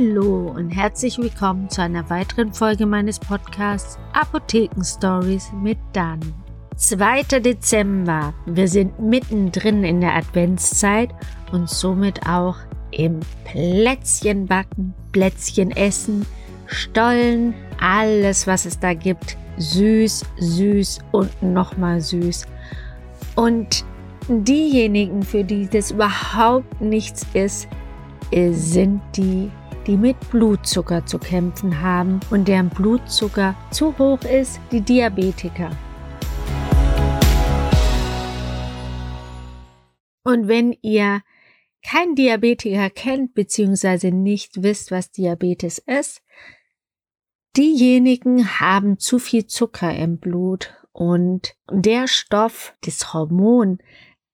Hallo und herzlich willkommen zu einer weiteren Folge meines Podcasts Apotheken Stories mit Dan. 2. Dezember. Wir sind mittendrin in der Adventszeit und somit auch im Plätzchen backen, Plätzchen essen, Stollen, alles was es da gibt. Süß, süß und nochmal süß. Und diejenigen, für die das überhaupt nichts ist, sind die, die mit Blutzucker zu kämpfen haben und deren Blutzucker zu hoch ist, die Diabetiker. Und wenn ihr kein Diabetiker kennt bzw. nicht wisst, was Diabetes ist, diejenigen haben zu viel Zucker im Blut und der Stoff, das Hormon,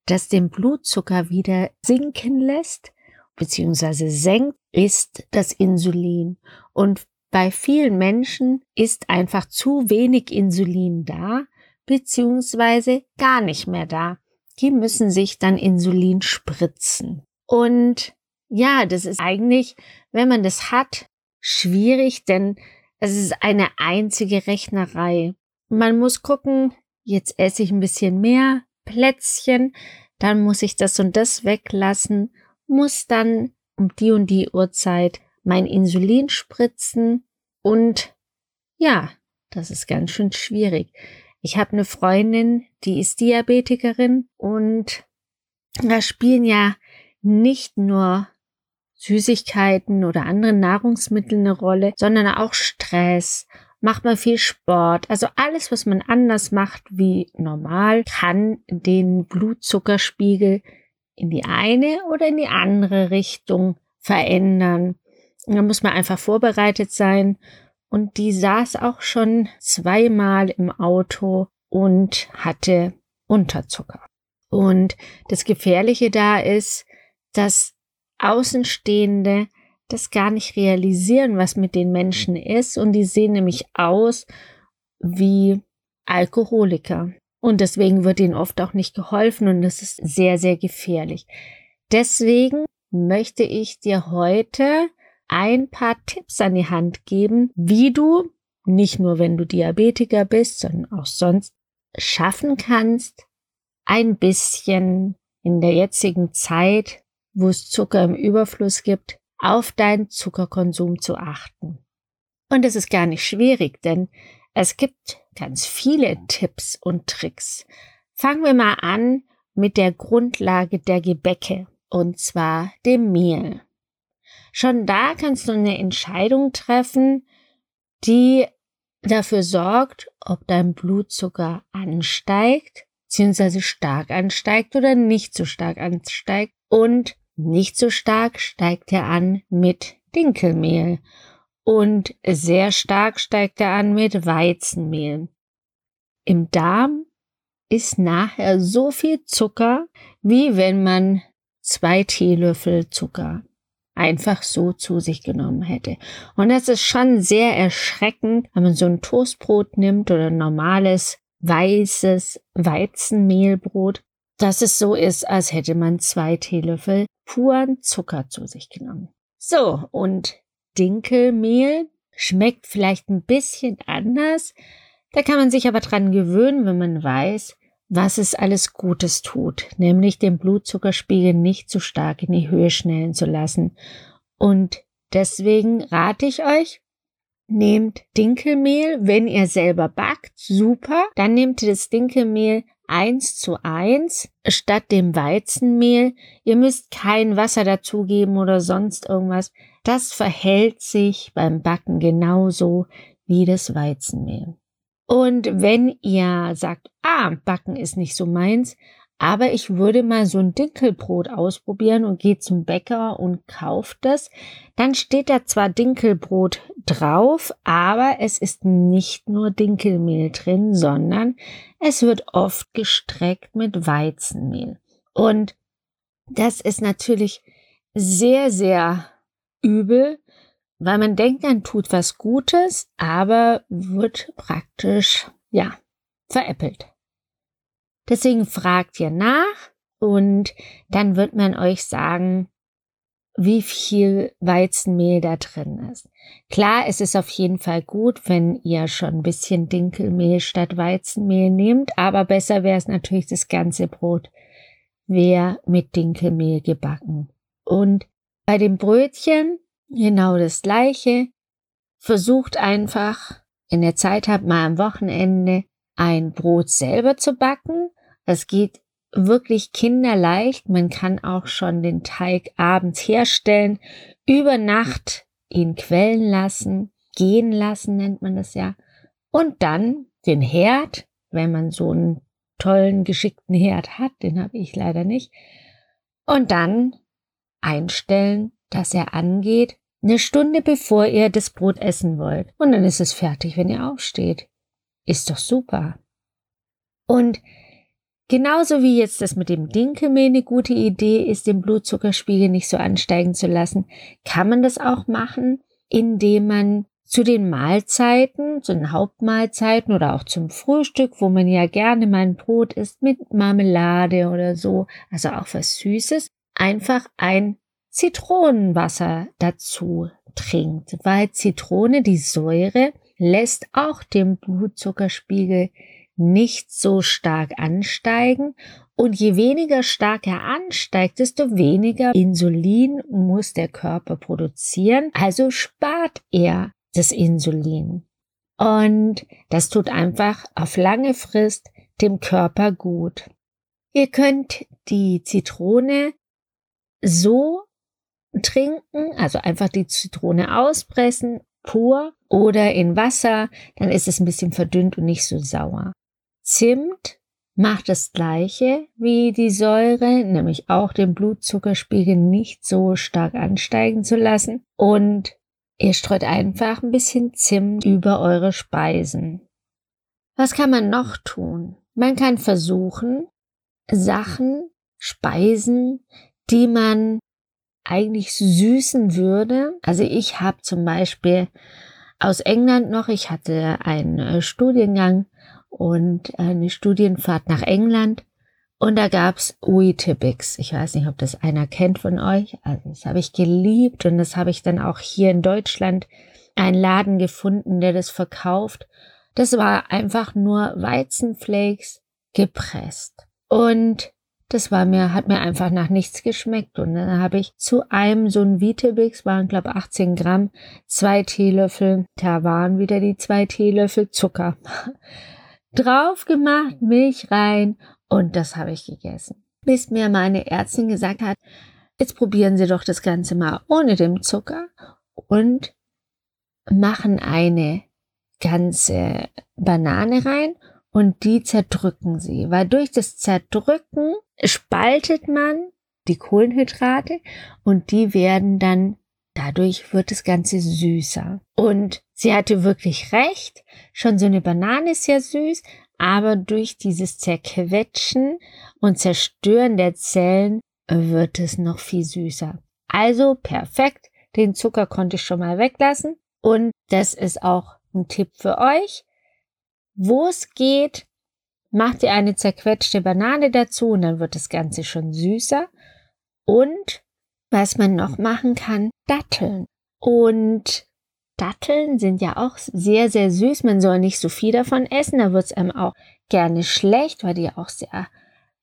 das den Blutzucker wieder sinken lässt, beziehungsweise senkt, ist das Insulin. Und bei vielen Menschen ist einfach zu wenig Insulin da, beziehungsweise gar nicht mehr da. Die müssen sich dann Insulin spritzen. Und ja, das ist eigentlich, wenn man das hat, schwierig, denn es ist eine einzige Rechnerei. Man muss gucken, jetzt esse ich ein bisschen mehr Plätzchen, dann muss ich das und das weglassen muss dann um die und die Uhrzeit mein Insulin spritzen und ja, das ist ganz schön schwierig. Ich habe eine Freundin, die ist Diabetikerin und da spielen ja nicht nur Süßigkeiten oder andere Nahrungsmittel eine Rolle, sondern auch Stress. Macht man viel Sport. Also alles, was man anders macht wie normal, kann den Blutzuckerspiegel in die eine oder in die andere Richtung verändern. da muss man einfach vorbereitet sein. Und die saß auch schon zweimal im Auto und hatte Unterzucker. Und das Gefährliche da ist, dass Außenstehende das gar nicht realisieren, was mit den Menschen ist. Und die sehen nämlich aus wie Alkoholiker. Und deswegen wird ihnen oft auch nicht geholfen und das ist sehr, sehr gefährlich. Deswegen möchte ich dir heute ein paar Tipps an die Hand geben, wie du, nicht nur wenn du Diabetiker bist, sondern auch sonst, schaffen kannst, ein bisschen in der jetzigen Zeit, wo es Zucker im Überfluss gibt, auf deinen Zuckerkonsum zu achten. Und es ist gar nicht schwierig, denn es gibt ganz viele Tipps und Tricks. Fangen wir mal an mit der Grundlage der Gebäcke, und zwar dem Mehl. Schon da kannst du eine Entscheidung treffen, die dafür sorgt, ob dein Blutzucker ansteigt, beziehungsweise stark ansteigt oder nicht so stark ansteigt. Und nicht so stark steigt er an mit Dinkelmehl und sehr stark steigt er an mit Weizenmehl. Im Darm ist nachher so viel Zucker, wie wenn man zwei Teelöffel Zucker einfach so zu sich genommen hätte. Und das ist schon sehr erschreckend, wenn man so ein Toastbrot nimmt oder ein normales weißes Weizenmehlbrot, dass es so ist, als hätte man zwei Teelöffel puren Zucker zu sich genommen. So, und Dinkelmehl schmeckt vielleicht ein bisschen anders. Da kann man sich aber dran gewöhnen, wenn man weiß, was es alles Gutes tut, nämlich den Blutzuckerspiegel nicht zu stark in die Höhe schnellen zu lassen. Und deswegen rate ich euch, nehmt Dinkelmehl, wenn ihr selber backt, super, dann nehmt ihr das Dinkelmehl eins zu eins statt dem Weizenmehl. Ihr müsst kein Wasser dazugeben oder sonst irgendwas. Das verhält sich beim Backen genauso wie das Weizenmehl. Und wenn ihr sagt, ah, Backen ist nicht so meins, aber ich würde mal so ein Dinkelbrot ausprobieren und gehe zum Bäcker und kauft das, dann steht da zwar Dinkelbrot drauf, aber es ist nicht nur Dinkelmehl drin, sondern es wird oft gestreckt mit Weizenmehl. Und das ist natürlich sehr, sehr übel, weil man denkt, man tut was Gutes, aber wird praktisch, ja, veräppelt. Deswegen fragt ihr nach und dann wird man euch sagen, wie viel Weizenmehl da drin ist. Klar, es ist auf jeden Fall gut, wenn ihr schon ein bisschen Dinkelmehl statt Weizenmehl nehmt, aber besser wäre es natürlich, das ganze Brot wäre mit Dinkelmehl gebacken. Und bei dem Brötchen genau das gleiche. Versucht einfach, wenn ihr Zeit habt, mal am Wochenende ein Brot selber zu backen. Das geht wirklich kinderleicht. Man kann auch schon den Teig abends herstellen, über Nacht ihn quellen lassen, gehen lassen nennt man das ja. Und dann den Herd, wenn man so einen tollen, geschickten Herd hat, den habe ich leider nicht. Und dann einstellen, dass er angeht, eine Stunde bevor ihr das Brot essen wollt. Und dann ist es fertig, wenn ihr aufsteht. Ist doch super. Und genauso wie jetzt das mit dem Dinkelmehl eine gute Idee ist, den Blutzuckerspiegel nicht so ansteigen zu lassen, kann man das auch machen, indem man zu den Mahlzeiten, zu den Hauptmahlzeiten oder auch zum Frühstück, wo man ja gerne mal ein Brot isst mit Marmelade oder so, also auch was Süßes, einfach ein Zitronenwasser dazu trinkt, weil Zitrone, die Säure, lässt auch den Blutzuckerspiegel nicht so stark ansteigen und je weniger stark er ansteigt, desto weniger Insulin muss der Körper produzieren, also spart er das Insulin. Und das tut einfach auf lange Frist dem Körper gut. Ihr könnt die Zitrone so trinken, also einfach die Zitrone auspressen, pur oder in Wasser, dann ist es ein bisschen verdünnt und nicht so sauer. Zimt macht das gleiche wie die Säure, nämlich auch den Blutzuckerspiegel nicht so stark ansteigen zu lassen und ihr streut einfach ein bisschen Zimt über eure Speisen. Was kann man noch tun? Man kann versuchen, Sachen, Speisen, die man eigentlich süßen würde. Also ich habe zum Beispiel aus England noch, ich hatte einen äh, Studiengang und eine Studienfahrt nach England und da gab's Uitibix. Ich weiß nicht, ob das einer kennt von euch. Also das habe ich geliebt und das habe ich dann auch hier in Deutschland einen Laden gefunden, der das verkauft. Das war einfach nur Weizenflakes gepresst. Und das war mir, hat mir einfach nach nichts geschmeckt. Und dann habe ich zu einem so ein Vitebix, waren glaube 18 Gramm, zwei Teelöffel, da waren wieder die zwei Teelöffel Zucker. Drauf gemacht, Milch rein und das habe ich gegessen. Bis mir meine Ärztin gesagt hat, jetzt probieren Sie doch das Ganze mal ohne dem Zucker und machen eine ganze Banane rein und die zerdrücken sie, weil durch das Zerdrücken spaltet man die Kohlenhydrate und die werden dann, dadurch wird das Ganze süßer. Und sie hatte wirklich recht, schon so eine Banane ist ja süß, aber durch dieses Zerquetschen und Zerstören der Zellen wird es noch viel süßer. Also perfekt, den Zucker konnte ich schon mal weglassen und das ist auch ein Tipp für euch wo es geht, macht ihr eine zerquetschte Banane dazu und dann wird das Ganze schon süßer. Und was man noch machen kann, Datteln. Und Datteln sind ja auch sehr, sehr süß. Man soll nicht so viel davon essen. Da wird es einem auch gerne schlecht, weil die auch sehr,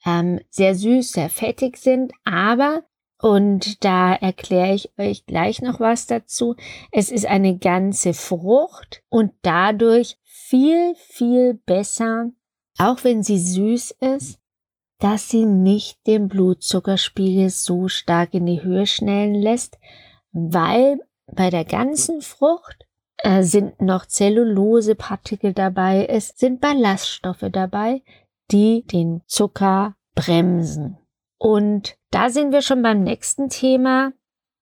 ähm, sehr süß, sehr fettig sind. Aber, und da erkläre ich euch gleich noch was dazu, es ist eine ganze Frucht und dadurch viel, viel besser, auch wenn sie süß ist, dass sie nicht den Blutzuckerspiegel so stark in die Höhe schnellen lässt, weil bei der ganzen Frucht äh, sind noch Zellulosepartikel dabei, es sind Ballaststoffe dabei, die den Zucker bremsen. Und da sind wir schon beim nächsten Thema.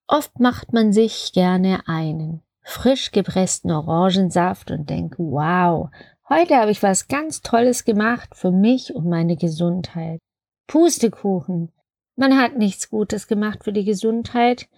Oft macht man sich gerne einen frisch gepressten Orangensaft und denke, wow, heute habe ich was ganz Tolles gemacht für mich und meine Gesundheit. Pustekuchen. Man hat nichts Gutes gemacht für die Gesundheit.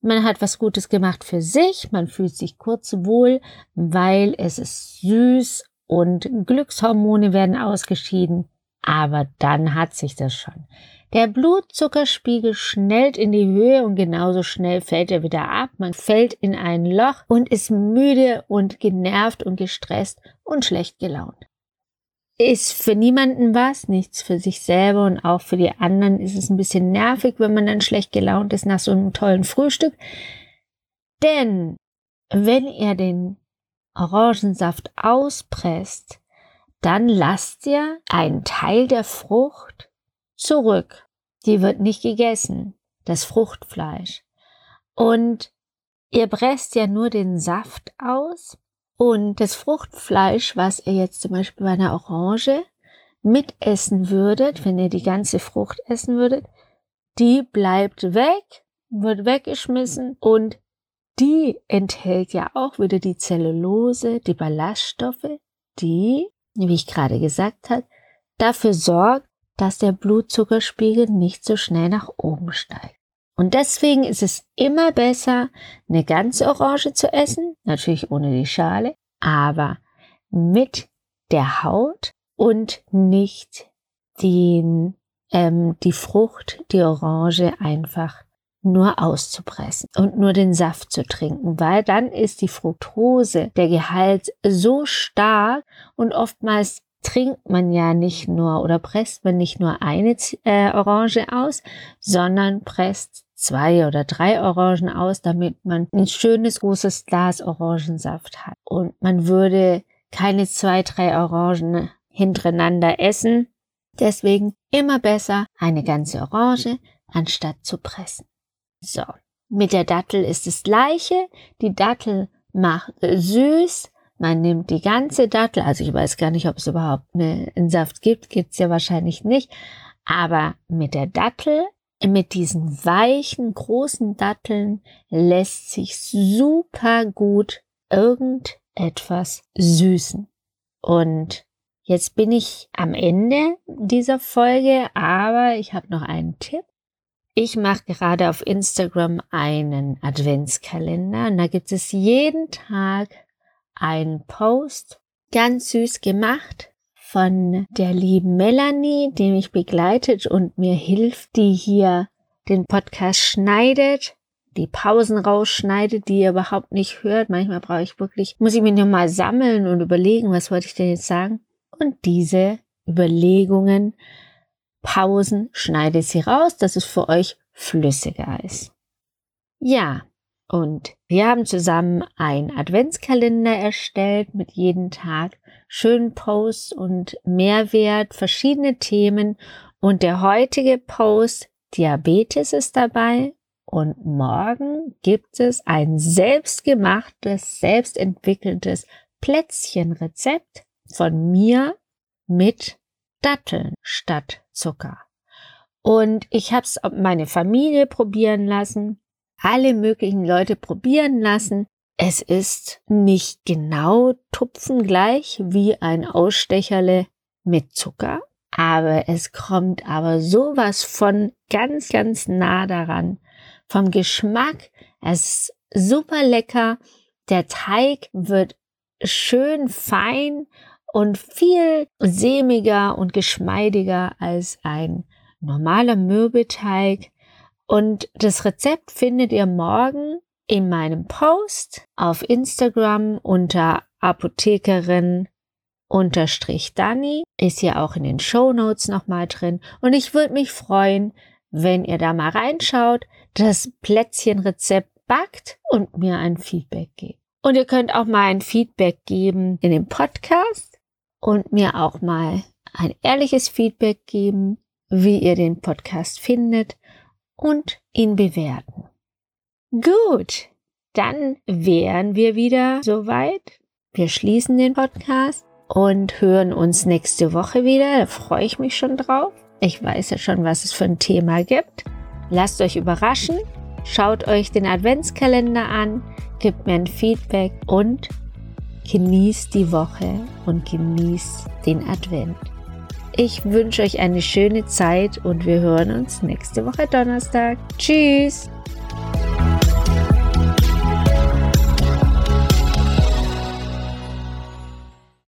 Man hat was Gutes gemacht für sich. Man fühlt sich kurz wohl, weil es ist süß und Glückshormone werden ausgeschieden. aber dann hat sich das schon. Der Blutzuckerspiegel schnellt in die Höhe und genauso schnell fällt er wieder ab. Man fällt in ein Loch und ist müde und genervt und gestresst und schlecht gelaunt. Ist für niemanden was, nichts für sich selber und auch für die anderen ist es ein bisschen nervig, wenn man dann schlecht gelaunt ist nach so einem tollen Frühstück. Denn wenn ihr den Orangensaft auspresst, dann lasst ihr einen Teil der Frucht zurück. Die wird nicht gegessen, das Fruchtfleisch. Und ihr presst ja nur den Saft aus und das Fruchtfleisch, was ihr jetzt zum Beispiel bei einer Orange mitessen würdet, wenn ihr die ganze Frucht essen würdet, die bleibt weg, wird weggeschmissen und die enthält ja auch wieder die Zellulose, die Ballaststoffe, die, wie ich gerade gesagt habe, dafür sorgt, dass der Blutzuckerspiegel nicht so schnell nach oben steigt. Und deswegen ist es immer besser, eine ganze Orange zu essen, natürlich ohne die Schale, aber mit der Haut und nicht den, ähm, die Frucht, die Orange einfach nur auszupressen und nur den Saft zu trinken, weil dann ist die Fructose, der Gehalt so stark und oftmals trinkt man ja nicht nur oder presst man nicht nur eine äh, Orange aus, sondern presst zwei oder drei Orangen aus, damit man ein schönes großes Glas Orangensaft hat. Und man würde keine zwei, drei Orangen hintereinander essen. Deswegen immer besser eine ganze Orange anstatt zu pressen. So, mit der Dattel ist das gleiche. Die Dattel macht süß. Man nimmt die ganze Dattel, also ich weiß gar nicht, ob es überhaupt einen Saft gibt, gibt's ja wahrscheinlich nicht. Aber mit der Dattel, mit diesen weichen, großen Datteln lässt sich super gut irgendetwas süßen. Und jetzt bin ich am Ende dieser Folge, aber ich habe noch einen Tipp. Ich mache gerade auf Instagram einen Adventskalender und da gibt es jeden Tag einen Post, ganz süß gemacht von der lieben Melanie, die mich begleitet und mir hilft, die hier den Podcast schneidet, die Pausen rausschneidet, die ihr überhaupt nicht hört. Manchmal brauche ich wirklich, muss ich mir nur mal sammeln und überlegen, was wollte ich denn jetzt sagen? Und diese Überlegungen Pausen schneidet sie raus, dass es für euch flüssiger ist. Ja, und wir haben zusammen einen Adventskalender erstellt mit jeden Tag schönen Posts und Mehrwert, verschiedene Themen. Und der heutige Post Diabetes ist dabei. Und morgen gibt es ein selbstgemachtes, selbstentwickeltes Plätzchenrezept von mir mit Datteln statt Zucker. Und ich habe es meine Familie probieren lassen, alle möglichen Leute probieren lassen. Es ist nicht genau tupfengleich wie ein Ausstecherle mit Zucker, aber es kommt aber sowas von ganz, ganz nah daran. Vom Geschmack, es ist super lecker. Der Teig wird schön fein und viel sämiger und geschmeidiger als ein normaler Mürbeteig. Und das Rezept findet ihr morgen in meinem Post auf Instagram unter Apothekerin unterstrich Dani. Ist ja auch in den Show Notes nochmal drin. Und ich würde mich freuen, wenn ihr da mal reinschaut, das Plätzchenrezept backt und mir ein Feedback gebt. Und ihr könnt auch mal ein Feedback geben in dem Podcast und mir auch mal ein ehrliches Feedback geben, wie ihr den Podcast findet und ihn bewerten. Gut, dann wären wir wieder soweit. Wir schließen den Podcast und hören uns nächste Woche wieder. Da freue ich mich schon drauf. Ich weiß ja schon, was es für ein Thema gibt. Lasst euch überraschen, schaut euch den Adventskalender an, gebt mir ein Feedback und Genießt die Woche und genießt den Advent. Ich wünsche euch eine schöne Zeit und wir hören uns nächste Woche Donnerstag. Tschüss!